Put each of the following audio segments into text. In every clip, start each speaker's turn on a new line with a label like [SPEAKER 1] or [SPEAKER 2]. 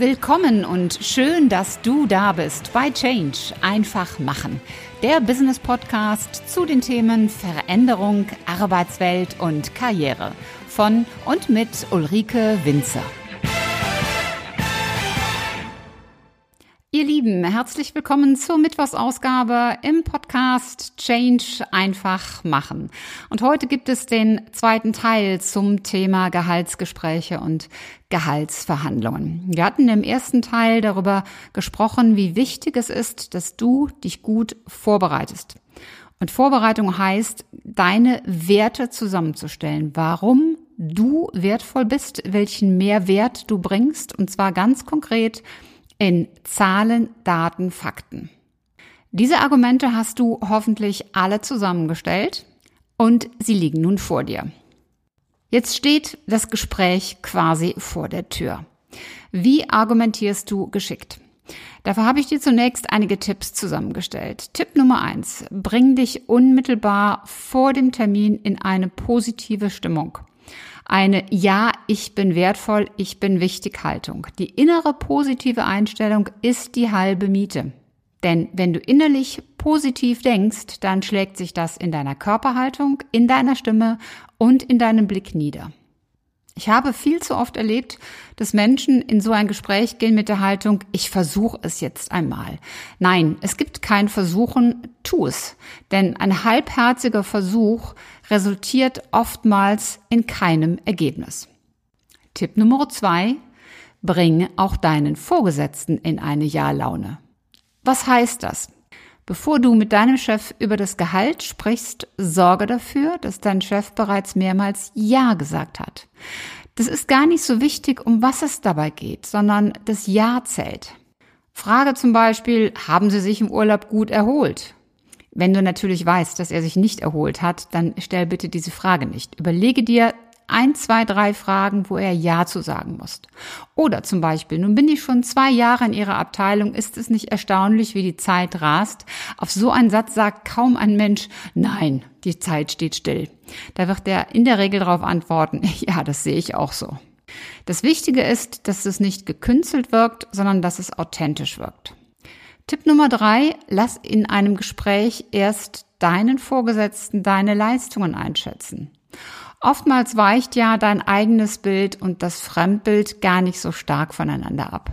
[SPEAKER 1] Willkommen und schön, dass du da bist bei Change. Einfach machen. Der Business Podcast zu den Themen Veränderung, Arbeitswelt und Karriere. Von und mit Ulrike Winzer. Ihr Lieben, herzlich willkommen zur Mittwochsausgabe im Podcast Change einfach machen. Und heute gibt es den zweiten Teil zum Thema Gehaltsgespräche und Gehaltsverhandlungen. Wir hatten im ersten Teil darüber gesprochen, wie wichtig es ist, dass du dich gut vorbereitest. Und Vorbereitung heißt, deine Werte zusammenzustellen. Warum du wertvoll bist, welchen Mehrwert du bringst, und zwar ganz konkret, in Zahlen, Daten, Fakten. Diese Argumente hast du hoffentlich alle zusammengestellt und sie liegen nun vor dir. Jetzt steht das Gespräch quasi vor der Tür. Wie argumentierst du geschickt? Dafür habe ich dir zunächst einige Tipps zusammengestellt. Tipp Nummer eins: Bring dich unmittelbar vor dem Termin in eine positive Stimmung eine Ja, ich bin wertvoll, ich bin wichtig Haltung. Die innere positive Einstellung ist die halbe Miete. Denn wenn du innerlich positiv denkst, dann schlägt sich das in deiner Körperhaltung, in deiner Stimme und in deinem Blick nieder. Ich habe viel zu oft erlebt, dass Menschen in so ein Gespräch gehen mit der Haltung, ich versuche es jetzt einmal. Nein, es gibt kein Versuchen, tu es. Denn ein halbherziger Versuch resultiert oftmals in keinem Ergebnis. Tipp Nummer zwei, bring auch deinen Vorgesetzten in eine Ja-Laune. Was heißt das? Bevor du mit deinem Chef über das Gehalt sprichst, sorge dafür, dass dein Chef bereits mehrmals Ja gesagt hat. Das ist gar nicht so wichtig, um was es dabei geht, sondern das Ja zählt. Frage zum Beispiel, haben Sie sich im Urlaub gut erholt? Wenn du natürlich weißt, dass er sich nicht erholt hat, dann stell bitte diese Frage nicht. Überlege dir ein, zwei, drei Fragen, wo er Ja zu sagen muss. Oder zum Beispiel, nun bin ich schon zwei Jahre in Ihrer Abteilung, ist es nicht erstaunlich, wie die Zeit rast? Auf so einen Satz sagt kaum ein Mensch, nein, die Zeit steht still. Da wird er in der Regel darauf antworten, ja, das sehe ich auch so. Das Wichtige ist, dass es nicht gekünstelt wirkt, sondern dass es authentisch wirkt. Tipp Nummer drei, lass in einem Gespräch erst deinen Vorgesetzten deine Leistungen einschätzen. Oftmals weicht ja dein eigenes Bild und das Fremdbild gar nicht so stark voneinander ab.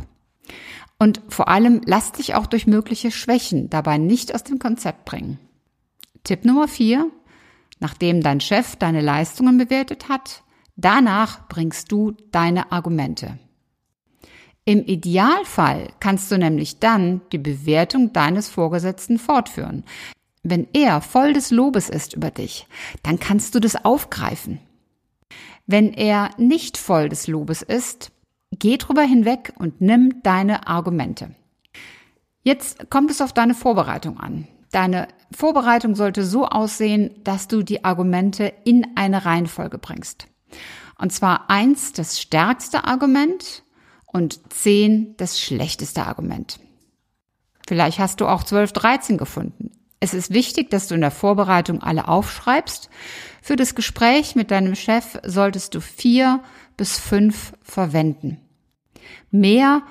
[SPEAKER 1] Und vor allem lass dich auch durch mögliche Schwächen dabei nicht aus dem Konzept bringen. Tipp Nummer vier, nachdem dein Chef deine Leistungen bewertet hat, danach bringst du deine Argumente. Im Idealfall kannst du nämlich dann die Bewertung deines Vorgesetzten fortführen. Wenn er voll des Lobes ist über dich, dann kannst du das aufgreifen. Wenn er nicht voll des Lobes ist, geh drüber hinweg und nimm deine Argumente. Jetzt kommt es auf deine Vorbereitung an. Deine Vorbereitung sollte so aussehen, dass du die Argumente in eine Reihenfolge bringst. Und zwar eins das stärkste Argument und zehn das schlechteste Argument. Vielleicht hast du auch 12, 13 gefunden. Es ist wichtig, dass du in der Vorbereitung alle aufschreibst. Für das Gespräch mit deinem Chef solltest du vier bis fünf verwenden. Mehr,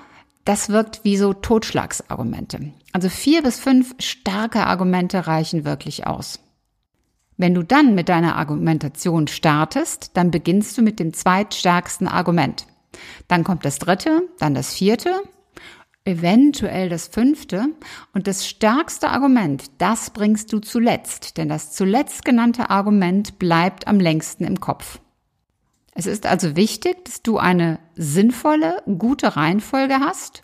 [SPEAKER 1] das wirkt wie so Totschlagsargumente. Also vier bis fünf starke Argumente reichen wirklich aus. Wenn du dann mit deiner Argumentation startest, dann beginnst du mit dem zweitstärksten Argument. Dann kommt das dritte, dann das vierte eventuell das fünfte und das stärkste Argument, das bringst du zuletzt, denn das zuletzt genannte Argument bleibt am längsten im Kopf. Es ist also wichtig, dass du eine sinnvolle, gute Reihenfolge hast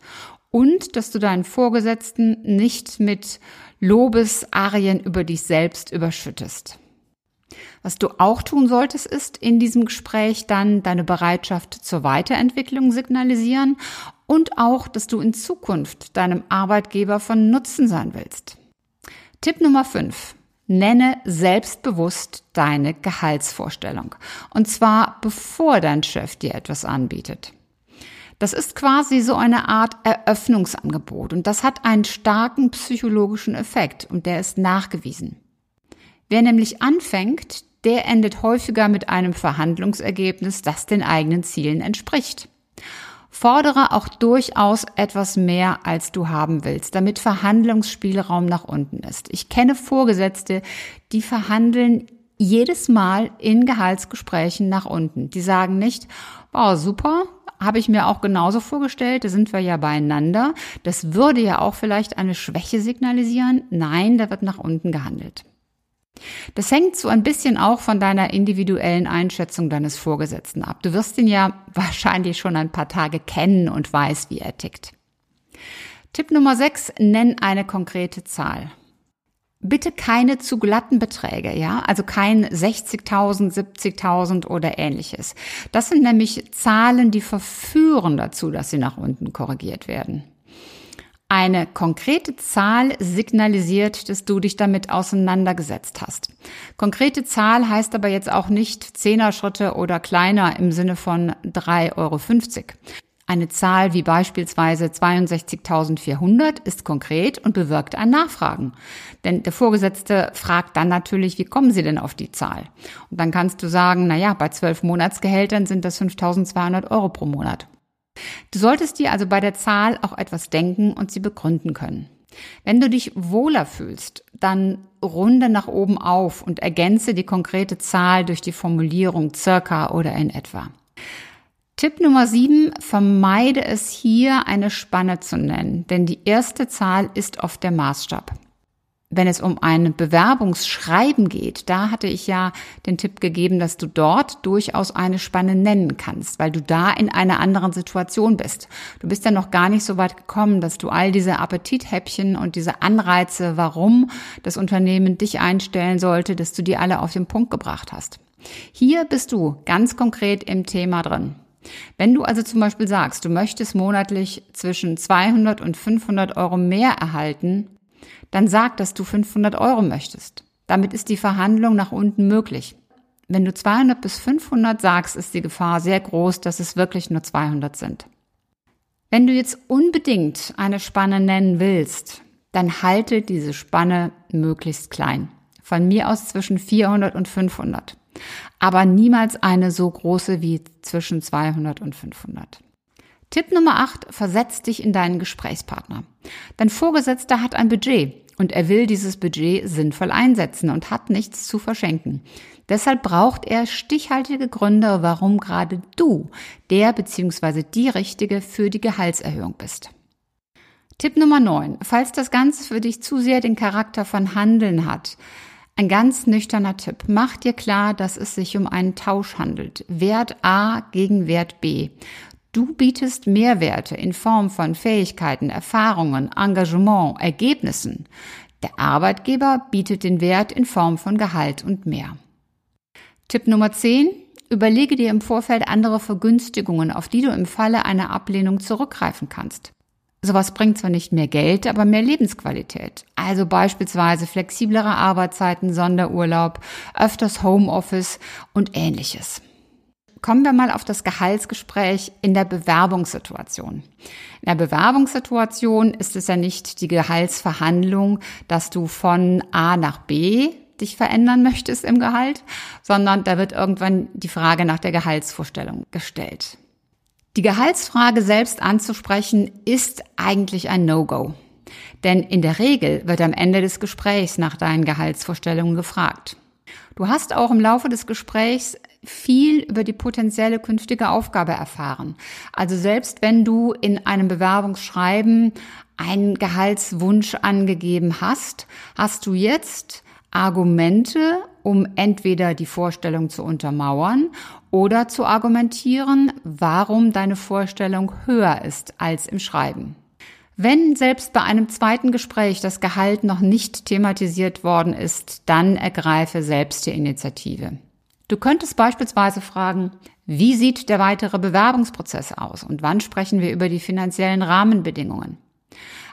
[SPEAKER 1] und dass du deinen Vorgesetzten nicht mit Lobesarien über dich selbst überschüttest. Was du auch tun solltest, ist in diesem Gespräch dann deine Bereitschaft zur Weiterentwicklung signalisieren und auch, dass du in Zukunft deinem Arbeitgeber von Nutzen sein willst. Tipp Nummer 5. Nenne selbstbewusst deine Gehaltsvorstellung. Und zwar bevor dein Chef dir etwas anbietet. Das ist quasi so eine Art Eröffnungsangebot und das hat einen starken psychologischen Effekt und der ist nachgewiesen. Wer nämlich anfängt, der endet häufiger mit einem Verhandlungsergebnis, das den eigenen Zielen entspricht. Fordere auch durchaus etwas mehr, als du haben willst, damit Verhandlungsspielraum nach unten ist. Ich kenne Vorgesetzte, die verhandeln jedes Mal in Gehaltsgesprächen nach unten. Die sagen nicht, oh, super, habe ich mir auch genauso vorgestellt, da sind wir ja beieinander. Das würde ja auch vielleicht eine Schwäche signalisieren. Nein, da wird nach unten gehandelt. Das hängt so ein bisschen auch von deiner individuellen Einschätzung deines Vorgesetzten ab. Du wirst ihn ja wahrscheinlich schon ein paar Tage kennen und weißt, wie er tickt. Tipp Nummer 6, nenn eine konkrete Zahl. Bitte keine zu glatten Beträge, ja, also kein 60.000, 70.000 oder ähnliches. Das sind nämlich Zahlen, die verführen dazu, dass sie nach unten korrigiert werden. Eine konkrete Zahl signalisiert, dass du dich damit auseinandergesetzt hast. Konkrete Zahl heißt aber jetzt auch nicht Zehner-Schritte oder kleiner im Sinne von 3,50 Euro. Eine Zahl wie beispielsweise 62.400 ist konkret und bewirkt ein Nachfragen. Denn der Vorgesetzte fragt dann natürlich, wie kommen Sie denn auf die Zahl? Und dann kannst du sagen, na ja, bei zwölf Monatsgehältern sind das 5.200 Euro pro Monat. Du solltest dir also bei der Zahl auch etwas denken und sie begründen können. Wenn du dich wohler fühlst, dann runde nach oben auf und ergänze die konkrete Zahl durch die Formulierung circa oder in etwa. Tipp Nummer sieben, vermeide es hier eine Spanne zu nennen, denn die erste Zahl ist oft der Maßstab wenn es um ein Bewerbungsschreiben geht, da hatte ich ja den Tipp gegeben, dass du dort durchaus eine Spanne nennen kannst, weil du da in einer anderen Situation bist. Du bist ja noch gar nicht so weit gekommen, dass du all diese Appetithäppchen und diese Anreize, warum das Unternehmen dich einstellen sollte, dass du die alle auf den Punkt gebracht hast. Hier bist du ganz konkret im Thema drin. Wenn du also zum Beispiel sagst, du möchtest monatlich zwischen 200 und 500 Euro mehr erhalten, dann sag, dass du 500 Euro möchtest. Damit ist die Verhandlung nach unten möglich. Wenn du 200 bis 500 sagst, ist die Gefahr sehr groß, dass es wirklich nur 200 sind. Wenn du jetzt unbedingt eine Spanne nennen willst, dann halte diese Spanne möglichst klein. Von mir aus zwischen 400 und 500. Aber niemals eine so große wie zwischen 200 und 500. Tipp Nummer 8, versetz dich in deinen Gesprächspartner. Dein Vorgesetzter hat ein Budget und er will dieses Budget sinnvoll einsetzen und hat nichts zu verschenken. Deshalb braucht er stichhaltige Gründe, warum gerade du der bzw. die Richtige für die Gehaltserhöhung bist. Tipp Nummer 9. Falls das Ganze für dich zu sehr den Charakter von Handeln hat, ein ganz nüchterner Tipp. Mach dir klar, dass es sich um einen Tausch handelt. Wert A gegen Wert B. Du bietest Mehrwerte in Form von Fähigkeiten, Erfahrungen, Engagement, Ergebnissen. Der Arbeitgeber bietet den Wert in Form von Gehalt und mehr. Tipp Nummer 10. Überlege dir im Vorfeld andere Vergünstigungen, auf die du im Falle einer Ablehnung zurückgreifen kannst. Sowas bringt zwar nicht mehr Geld, aber mehr Lebensqualität. Also beispielsweise flexiblere Arbeitszeiten, Sonderurlaub, öfters Homeoffice und ähnliches. Kommen wir mal auf das Gehaltsgespräch in der Bewerbungssituation. In der Bewerbungssituation ist es ja nicht die Gehaltsverhandlung, dass du von A nach B dich verändern möchtest im Gehalt, sondern da wird irgendwann die Frage nach der Gehaltsvorstellung gestellt. Die Gehaltsfrage selbst anzusprechen ist eigentlich ein No-Go. Denn in der Regel wird am Ende des Gesprächs nach deinen Gehaltsvorstellungen gefragt. Du hast auch im Laufe des Gesprächs viel über die potenzielle künftige Aufgabe erfahren. Also selbst wenn du in einem Bewerbungsschreiben einen Gehaltswunsch angegeben hast, hast du jetzt Argumente, um entweder die Vorstellung zu untermauern oder zu argumentieren, warum deine Vorstellung höher ist als im Schreiben. Wenn selbst bei einem zweiten Gespräch das Gehalt noch nicht thematisiert worden ist, dann ergreife selbst die Initiative. Du könntest beispielsweise fragen, wie sieht der weitere Bewerbungsprozess aus und wann sprechen wir über die finanziellen Rahmenbedingungen?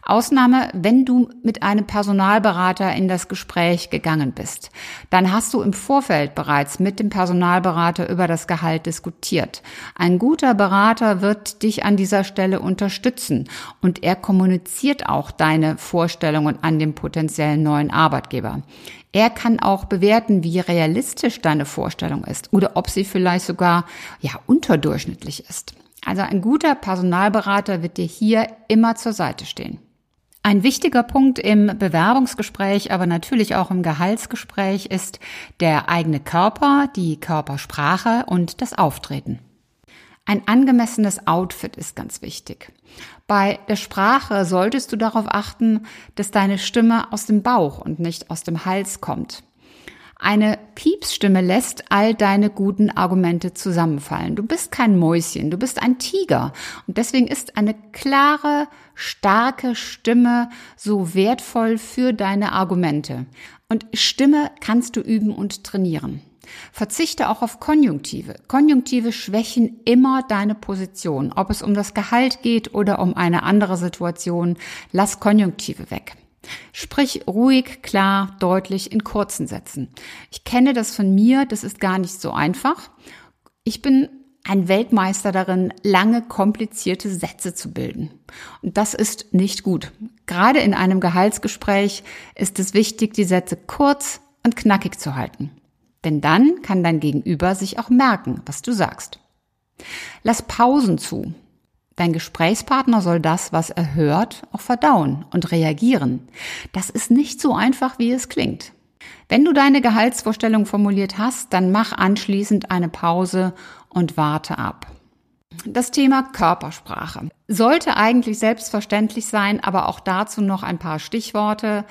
[SPEAKER 1] Ausnahme, wenn du mit einem Personalberater in das Gespräch gegangen bist. Dann hast du im Vorfeld bereits mit dem Personalberater über das Gehalt diskutiert. Ein guter Berater wird dich an dieser Stelle unterstützen und er kommuniziert auch deine Vorstellungen an den potenziellen neuen Arbeitgeber. Er kann auch bewerten, wie realistisch deine Vorstellung ist oder ob sie vielleicht sogar ja unterdurchschnittlich ist. Also ein guter Personalberater wird dir hier immer zur Seite stehen. Ein wichtiger Punkt im Bewerbungsgespräch, aber natürlich auch im Gehaltsgespräch ist der eigene Körper, die Körpersprache und das Auftreten. Ein angemessenes Outfit ist ganz wichtig. Bei der Sprache solltest du darauf achten, dass deine Stimme aus dem Bauch und nicht aus dem Hals kommt. Eine Piepsstimme lässt all deine guten Argumente zusammenfallen. Du bist kein Mäuschen, du bist ein Tiger. Und deswegen ist eine klare, starke Stimme so wertvoll für deine Argumente. Und Stimme kannst du üben und trainieren. Verzichte auch auf Konjunktive. Konjunktive schwächen immer deine Position. Ob es um das Gehalt geht oder um eine andere Situation, lass Konjunktive weg. Sprich ruhig, klar, deutlich in kurzen Sätzen. Ich kenne das von mir, das ist gar nicht so einfach. Ich bin ein Weltmeister darin, lange, komplizierte Sätze zu bilden. Und das ist nicht gut. Gerade in einem Gehaltsgespräch ist es wichtig, die Sätze kurz und knackig zu halten. Denn dann kann dein Gegenüber sich auch merken, was du sagst. Lass Pausen zu. Dein Gesprächspartner soll das, was er hört, auch verdauen und reagieren. Das ist nicht so einfach, wie es klingt. Wenn du deine Gehaltsvorstellung formuliert hast, dann mach anschließend eine Pause und warte ab. Das Thema Körpersprache sollte eigentlich selbstverständlich sein, aber auch dazu noch ein paar Stichworte.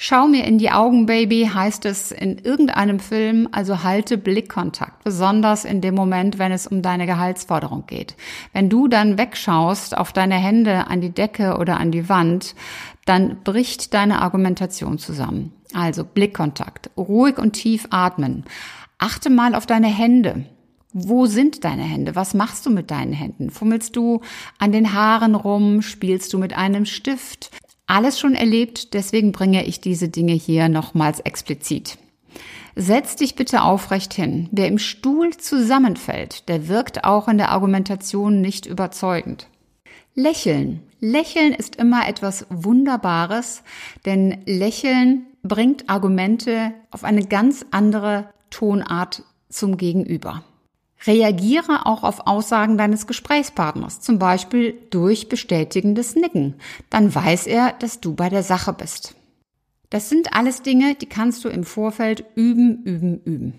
[SPEAKER 1] Schau mir in die Augen, Baby, heißt es in irgendeinem Film, also halte Blickkontakt, besonders in dem Moment, wenn es um deine Gehaltsforderung geht. Wenn du dann wegschaust auf deine Hände an die Decke oder an die Wand, dann bricht deine Argumentation zusammen. Also Blickkontakt, ruhig und tief atmen. Achte mal auf deine Hände. Wo sind deine Hände? Was machst du mit deinen Händen? Fummelst du an den Haaren rum? Spielst du mit einem Stift? Alles schon erlebt, deswegen bringe ich diese Dinge hier nochmals explizit. Setz dich bitte aufrecht hin. Wer im Stuhl zusammenfällt, der wirkt auch in der Argumentation nicht überzeugend. Lächeln. Lächeln ist immer etwas Wunderbares, denn Lächeln bringt Argumente auf eine ganz andere Tonart zum Gegenüber. Reagiere auch auf Aussagen deines Gesprächspartners, zum Beispiel durch bestätigendes Nicken. Dann weiß er, dass du bei der Sache bist. Das sind alles Dinge, die kannst du im Vorfeld üben, üben, üben.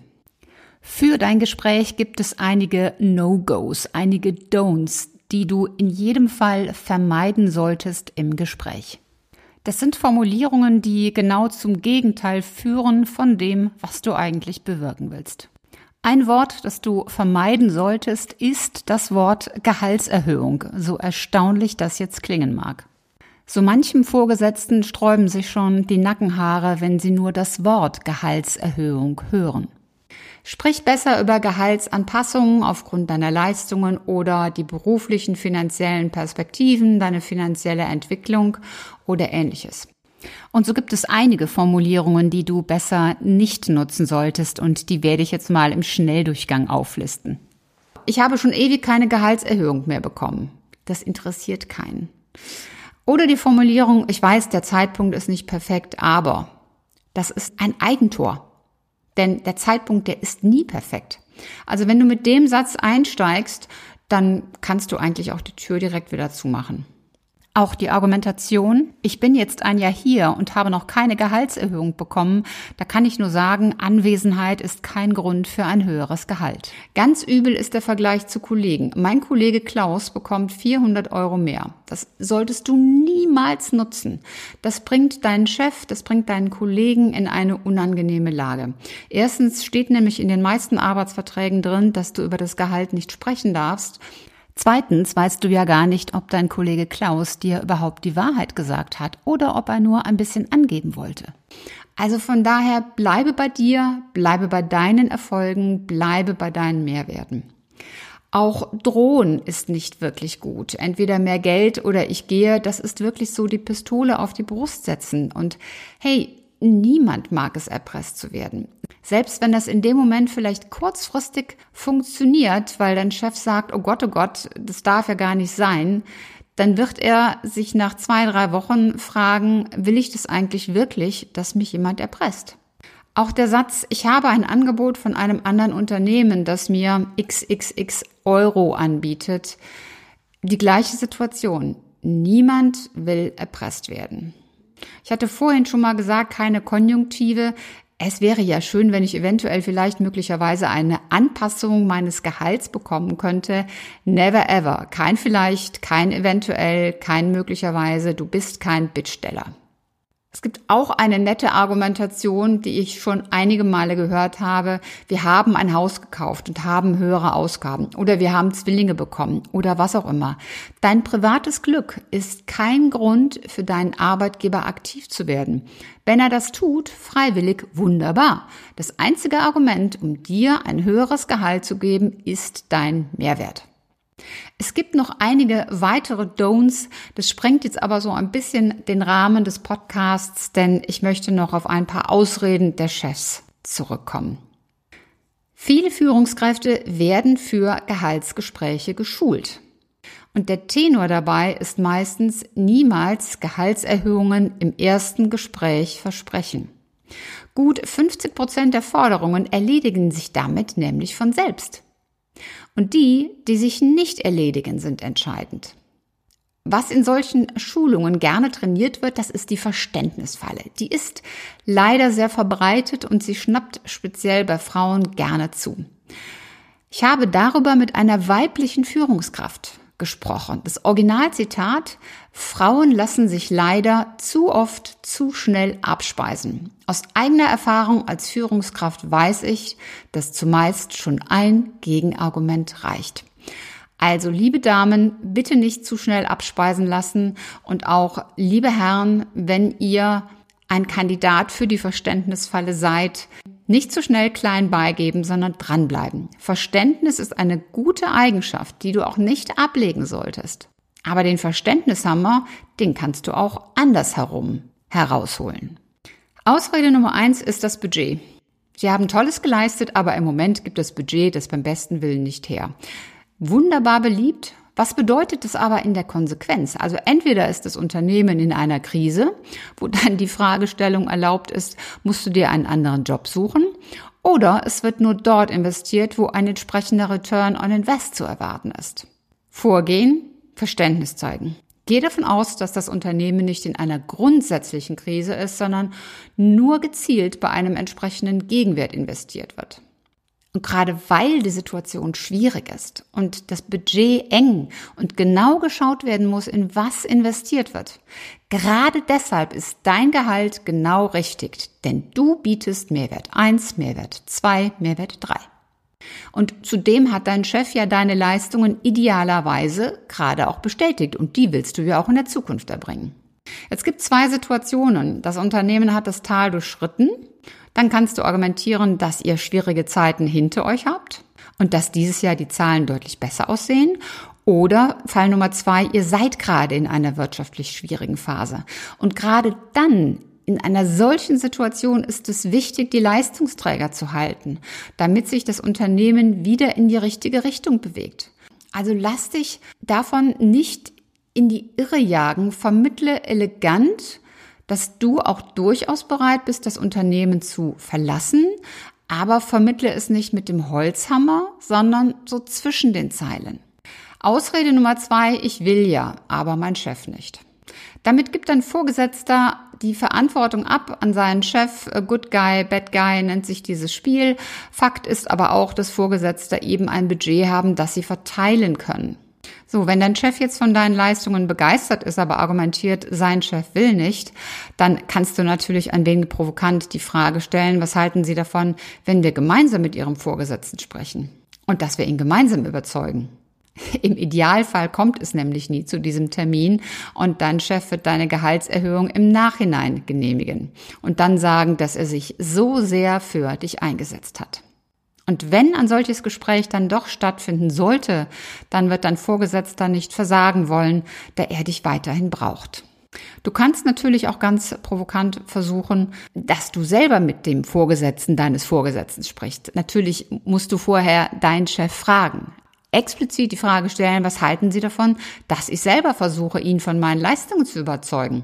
[SPEAKER 1] Für dein Gespräch gibt es einige No-Gos, einige Don'ts, die du in jedem Fall vermeiden solltest im Gespräch. Das sind Formulierungen, die genau zum Gegenteil führen von dem, was du eigentlich bewirken willst. Ein Wort, das du vermeiden solltest, ist das Wort Gehaltserhöhung, so erstaunlich das jetzt klingen mag. So manchem Vorgesetzten sträuben sich schon die Nackenhaare, wenn sie nur das Wort Gehaltserhöhung hören. Sprich besser über Gehaltsanpassungen aufgrund deiner Leistungen oder die beruflichen finanziellen Perspektiven, deine finanzielle Entwicklung oder ähnliches. Und so gibt es einige Formulierungen, die du besser nicht nutzen solltest und die werde ich jetzt mal im Schnelldurchgang auflisten. Ich habe schon ewig keine Gehaltserhöhung mehr bekommen. Das interessiert keinen. Oder die Formulierung, ich weiß, der Zeitpunkt ist nicht perfekt, aber das ist ein Eigentor. Denn der Zeitpunkt, der ist nie perfekt. Also wenn du mit dem Satz einsteigst, dann kannst du eigentlich auch die Tür direkt wieder zumachen. Auch die Argumentation, ich bin jetzt ein Jahr hier und habe noch keine Gehaltserhöhung bekommen, da kann ich nur sagen, Anwesenheit ist kein Grund für ein höheres Gehalt. Ganz übel ist der Vergleich zu Kollegen. Mein Kollege Klaus bekommt 400 Euro mehr. Das solltest du niemals nutzen. Das bringt deinen Chef, das bringt deinen Kollegen in eine unangenehme Lage. Erstens steht nämlich in den meisten Arbeitsverträgen drin, dass du über das Gehalt nicht sprechen darfst. Zweitens weißt du ja gar nicht, ob dein Kollege Klaus dir überhaupt die Wahrheit gesagt hat oder ob er nur ein bisschen angeben wollte. Also von daher bleibe bei dir, bleibe bei deinen Erfolgen, bleibe bei deinen Mehrwerten. Auch drohen ist nicht wirklich gut. Entweder mehr Geld oder ich gehe, das ist wirklich so die Pistole auf die Brust setzen. Und hey, niemand mag es, erpresst zu werden. Selbst wenn das in dem Moment vielleicht kurzfristig funktioniert, weil dein Chef sagt, oh Gott, oh Gott, das darf ja gar nicht sein, dann wird er sich nach zwei, drei Wochen fragen, will ich das eigentlich wirklich, dass mich jemand erpresst? Auch der Satz, ich habe ein Angebot von einem anderen Unternehmen, das mir xxx Euro anbietet, Die gleiche Situation. Niemand will erpresst werden. Ich hatte vorhin schon mal gesagt, keine Konjunktive. Es wäre ja schön, wenn ich eventuell vielleicht möglicherweise eine Anpassung meines Gehalts bekommen könnte. Never ever. Kein vielleicht, kein eventuell, kein möglicherweise. Du bist kein Bittsteller. Es gibt auch eine nette Argumentation, die ich schon einige Male gehört habe. Wir haben ein Haus gekauft und haben höhere Ausgaben oder wir haben Zwillinge bekommen oder was auch immer. Dein privates Glück ist kein Grund für deinen Arbeitgeber aktiv zu werden. Wenn er das tut, freiwillig, wunderbar. Das einzige Argument, um dir ein höheres Gehalt zu geben, ist dein Mehrwert. Es gibt noch einige weitere Don'ts. Das sprengt jetzt aber so ein bisschen den Rahmen des Podcasts, denn ich möchte noch auf ein paar Ausreden der Chefs zurückkommen. Viele Führungskräfte werden für Gehaltsgespräche geschult. Und der Tenor dabei ist meistens niemals Gehaltserhöhungen im ersten Gespräch versprechen. Gut 50 Prozent der Forderungen erledigen sich damit nämlich von selbst. Und die, die sich nicht erledigen, sind entscheidend. Was in solchen Schulungen gerne trainiert wird, das ist die Verständnisfalle. Die ist leider sehr verbreitet und sie schnappt speziell bei Frauen gerne zu. Ich habe darüber mit einer weiblichen Führungskraft gesprochen. Das Originalzitat, Frauen lassen sich leider zu oft zu schnell abspeisen. Aus eigener Erfahrung als Führungskraft weiß ich, dass zumeist schon ein Gegenargument reicht. Also, liebe Damen, bitte nicht zu schnell abspeisen lassen und auch, liebe Herren, wenn ihr ein Kandidat für die Verständnisfalle seid, nicht zu schnell klein beigeben, sondern dranbleiben. Verständnis ist eine gute Eigenschaft, die du auch nicht ablegen solltest. Aber den Verständnishammer, den kannst du auch andersherum herausholen. Ausrede Nummer eins ist das Budget. Sie haben Tolles geleistet, aber im Moment gibt das Budget das beim besten Willen nicht her. Wunderbar beliebt, was bedeutet das aber in der Konsequenz? Also entweder ist das Unternehmen in einer Krise, wo dann die Fragestellung erlaubt ist, musst du dir einen anderen Job suchen, oder es wird nur dort investiert, wo ein entsprechender Return on Invest zu erwarten ist. Vorgehen, Verständnis zeigen. Gehe davon aus, dass das Unternehmen nicht in einer grundsätzlichen Krise ist, sondern nur gezielt bei einem entsprechenden Gegenwert investiert wird. Und gerade weil die Situation schwierig ist und das Budget eng und genau geschaut werden muss, in was investiert wird, gerade deshalb ist dein Gehalt genau richtig, denn du bietest Mehrwert 1, Mehrwert 2, Mehrwert 3. Und zudem hat dein Chef ja deine Leistungen idealerweise gerade auch bestätigt und die willst du ja auch in der Zukunft erbringen. Es gibt zwei Situationen. Das Unternehmen hat das Tal durchschritten dann kannst du argumentieren, dass ihr schwierige Zeiten hinter euch habt und dass dieses Jahr die Zahlen deutlich besser aussehen. Oder Fall Nummer zwei, ihr seid gerade in einer wirtschaftlich schwierigen Phase. Und gerade dann, in einer solchen Situation, ist es wichtig, die Leistungsträger zu halten, damit sich das Unternehmen wieder in die richtige Richtung bewegt. Also lass dich davon nicht in die Irre jagen, vermittle elegant dass du auch durchaus bereit bist, das Unternehmen zu verlassen, aber vermittle es nicht mit dem Holzhammer, sondern so zwischen den Zeilen. Ausrede Nummer zwei, ich will ja, aber mein Chef nicht. Damit gibt ein Vorgesetzter die Verantwortung ab an seinen Chef. Good Guy, Bad Guy nennt sich dieses Spiel. Fakt ist aber auch, dass Vorgesetzte eben ein Budget haben, das sie verteilen können. So, wenn dein Chef jetzt von deinen Leistungen begeistert ist, aber argumentiert, sein Chef will nicht, dann kannst du natürlich ein wenig provokant die Frage stellen, was halten Sie davon, wenn wir gemeinsam mit Ihrem Vorgesetzten sprechen und dass wir ihn gemeinsam überzeugen? Im Idealfall kommt es nämlich nie zu diesem Termin und dein Chef wird deine Gehaltserhöhung im Nachhinein genehmigen und dann sagen, dass er sich so sehr für dich eingesetzt hat. Und wenn ein solches Gespräch dann doch stattfinden sollte, dann wird dein Vorgesetzter nicht versagen wollen, da er dich weiterhin braucht. Du kannst natürlich auch ganz provokant versuchen, dass du selber mit dem Vorgesetzten deines Vorgesetzten sprichst. Natürlich musst du vorher deinen Chef fragen. Explizit die Frage stellen, was halten Sie davon, dass ich selber versuche, ihn von meinen Leistungen zu überzeugen?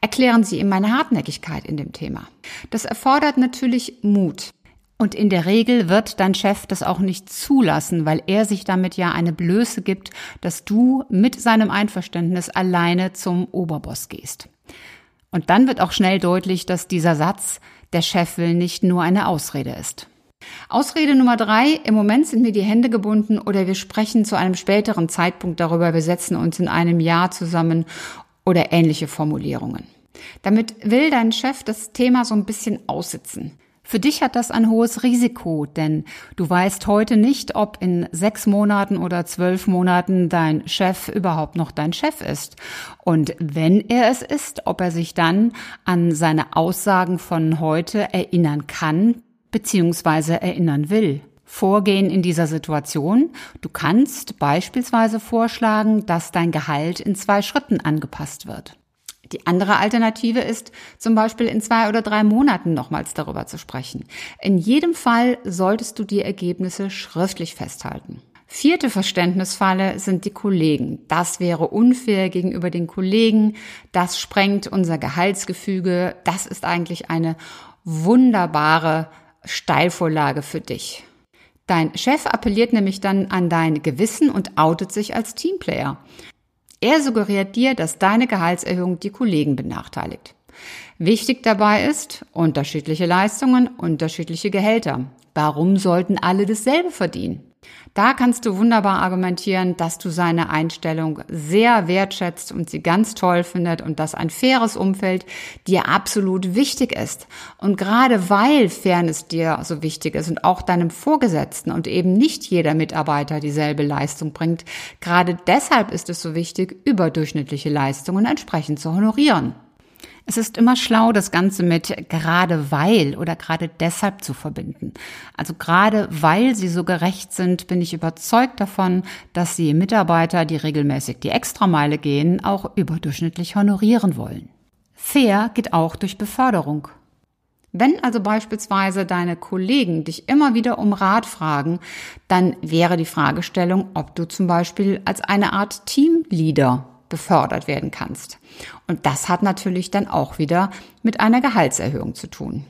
[SPEAKER 1] Erklären Sie ihm meine Hartnäckigkeit in dem Thema. Das erfordert natürlich Mut. Und in der Regel wird dein Chef das auch nicht zulassen, weil er sich damit ja eine Blöße gibt, dass du mit seinem Einverständnis alleine zum Oberboss gehst. Und dann wird auch schnell deutlich, dass dieser Satz, der Chef will nicht nur eine Ausrede ist. Ausrede Nummer drei, im Moment sind mir die Hände gebunden oder wir sprechen zu einem späteren Zeitpunkt darüber, wir setzen uns in einem Jahr zusammen oder ähnliche Formulierungen. Damit will dein Chef das Thema so ein bisschen aussitzen. Für dich hat das ein hohes Risiko, denn du weißt heute nicht, ob in sechs Monaten oder zwölf Monaten dein Chef überhaupt noch dein Chef ist. Und wenn er es ist, ob er sich dann an seine Aussagen von heute erinnern kann bzw. erinnern will. Vorgehen in dieser Situation. Du kannst beispielsweise vorschlagen, dass dein Gehalt in zwei Schritten angepasst wird. Die andere Alternative ist, zum Beispiel in zwei oder drei Monaten nochmals darüber zu sprechen. In jedem Fall solltest du die Ergebnisse schriftlich festhalten. Vierte Verständnisfalle sind die Kollegen. Das wäre unfair gegenüber den Kollegen. Das sprengt unser Gehaltsgefüge. Das ist eigentlich eine wunderbare Steilvorlage für dich. Dein Chef appelliert nämlich dann an dein Gewissen und outet sich als Teamplayer. Er suggeriert dir, dass deine Gehaltserhöhung die Kollegen benachteiligt. Wichtig dabei ist, unterschiedliche Leistungen, unterschiedliche Gehälter. Warum sollten alle dasselbe verdienen? Da kannst du wunderbar argumentieren, dass du seine Einstellung sehr wertschätzt und sie ganz toll findet und dass ein faires Umfeld dir absolut wichtig ist. Und gerade weil Fairness dir so wichtig ist und auch deinem Vorgesetzten und eben nicht jeder Mitarbeiter dieselbe Leistung bringt, gerade deshalb ist es so wichtig, überdurchschnittliche Leistungen entsprechend zu honorieren. Es ist immer schlau, das Ganze mit gerade weil oder gerade deshalb zu verbinden. Also gerade weil sie so gerecht sind, bin ich überzeugt davon, dass sie Mitarbeiter, die regelmäßig die Extrameile gehen, auch überdurchschnittlich honorieren wollen. Fair geht auch durch Beförderung. Wenn also beispielsweise deine Kollegen dich immer wieder um Rat fragen, dann wäre die Fragestellung, ob du zum Beispiel als eine Art Teamleader befördert werden kannst. Und das hat natürlich dann auch wieder mit einer Gehaltserhöhung zu tun.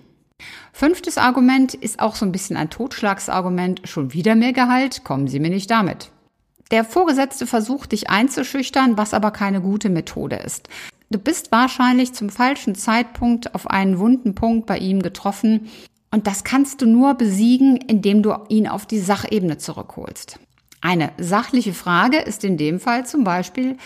[SPEAKER 1] Fünftes Argument ist auch so ein bisschen ein Totschlagsargument. Schon wieder mehr Gehalt? Kommen Sie mir nicht damit. Der Vorgesetzte versucht, dich einzuschüchtern, was aber keine gute Methode ist. Du bist wahrscheinlich zum falschen Zeitpunkt auf einen wunden Punkt bei ihm getroffen und das kannst du nur besiegen, indem du ihn auf die Sachebene zurückholst. Eine sachliche Frage ist in dem Fall zum Beispiel,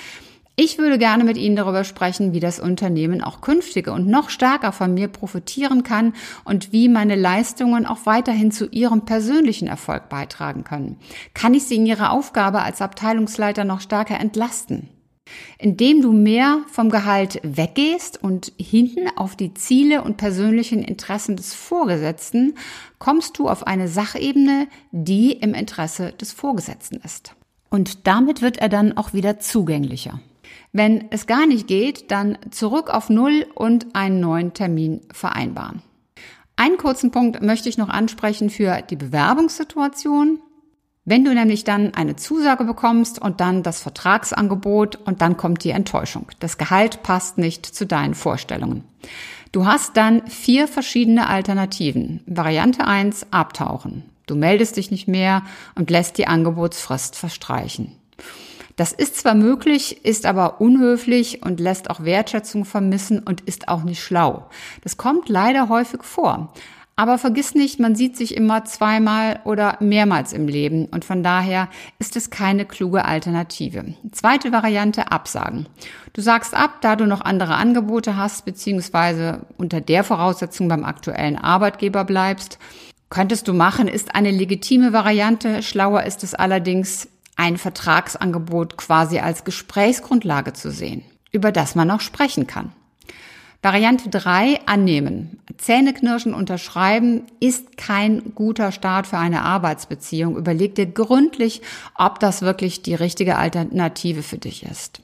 [SPEAKER 1] ich würde gerne mit Ihnen darüber sprechen, wie das Unternehmen auch künftiger und noch stärker von mir profitieren kann und wie meine Leistungen auch weiterhin zu Ihrem persönlichen Erfolg beitragen können. Kann ich Sie in Ihrer Aufgabe als Abteilungsleiter noch stärker entlasten? Indem du mehr vom Gehalt weggehst und hinten auf die Ziele und persönlichen Interessen des Vorgesetzten, kommst du auf eine Sachebene, die im Interesse des Vorgesetzten ist. Und damit wird er dann auch wieder zugänglicher. Wenn es gar nicht geht, dann zurück auf Null und einen neuen Termin vereinbaren. Einen kurzen Punkt möchte ich noch ansprechen für die Bewerbungssituation. Wenn du nämlich dann eine Zusage bekommst und dann das Vertragsangebot und dann kommt die Enttäuschung. Das Gehalt passt nicht zu deinen Vorstellungen. Du hast dann vier verschiedene Alternativen. Variante eins abtauchen. Du meldest dich nicht mehr und lässt die Angebotsfrist verstreichen. Das ist zwar möglich, ist aber unhöflich und lässt auch Wertschätzung vermissen und ist auch nicht schlau. Das kommt leider häufig vor. Aber vergiss nicht, man sieht sich immer zweimal oder mehrmals im Leben und von daher ist es keine kluge Alternative. Zweite Variante, Absagen. Du sagst ab, da du noch andere Angebote hast, beziehungsweise unter der Voraussetzung beim aktuellen Arbeitgeber bleibst. Könntest du machen, ist eine legitime Variante. Schlauer ist es allerdings, ein Vertragsangebot quasi als Gesprächsgrundlage zu sehen, über das man auch sprechen kann. Variante 3 annehmen. Zähneknirschen unterschreiben ist kein guter Start für eine Arbeitsbeziehung. Überleg dir gründlich, ob das wirklich die richtige Alternative für dich ist.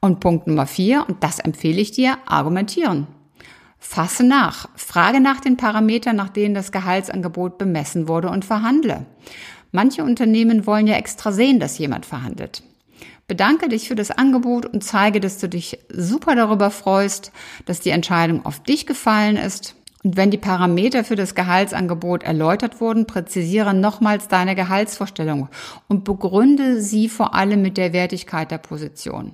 [SPEAKER 1] Und Punkt Nummer 4, und das empfehle ich dir, argumentieren. Fasse nach. Frage nach den Parametern, nach denen das Gehaltsangebot bemessen wurde und verhandle. Manche Unternehmen wollen ja extra sehen, dass jemand verhandelt. Bedanke dich für das Angebot und zeige, dass du dich super darüber freust, dass die Entscheidung auf dich gefallen ist. Und wenn die Parameter für das Gehaltsangebot erläutert wurden, präzisiere nochmals deine Gehaltsvorstellung und begründe sie vor allem mit der Wertigkeit der Position.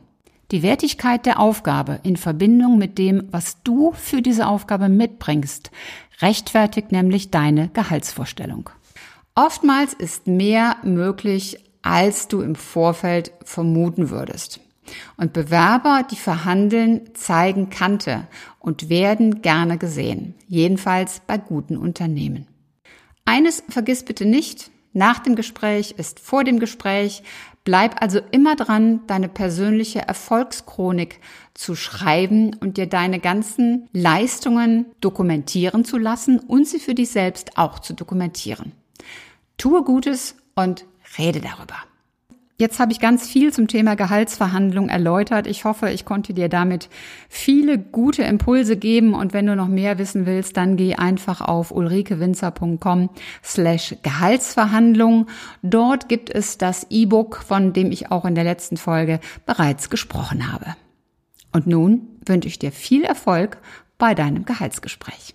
[SPEAKER 1] Die Wertigkeit der Aufgabe in Verbindung mit dem, was du für diese Aufgabe mitbringst, rechtfertigt nämlich deine Gehaltsvorstellung. Oftmals ist mehr möglich, als du im Vorfeld vermuten würdest. Und Bewerber, die verhandeln, zeigen Kante und werden gerne gesehen. Jedenfalls bei guten Unternehmen. Eines vergiss bitte nicht. Nach dem Gespräch ist vor dem Gespräch. Bleib also immer dran, deine persönliche Erfolgschronik zu schreiben und dir deine ganzen Leistungen dokumentieren zu lassen und sie für dich selbst auch zu dokumentieren. Tue Gutes und rede darüber. Jetzt habe ich ganz viel zum Thema Gehaltsverhandlung erläutert. Ich hoffe, ich konnte dir damit viele gute Impulse geben. Und wenn du noch mehr wissen willst, dann geh einfach auf ulrikewinzer.com slash Gehaltsverhandlung. Dort gibt es das E-Book, von dem ich auch in der letzten Folge bereits gesprochen habe. Und nun wünsche ich dir viel Erfolg bei deinem Gehaltsgespräch.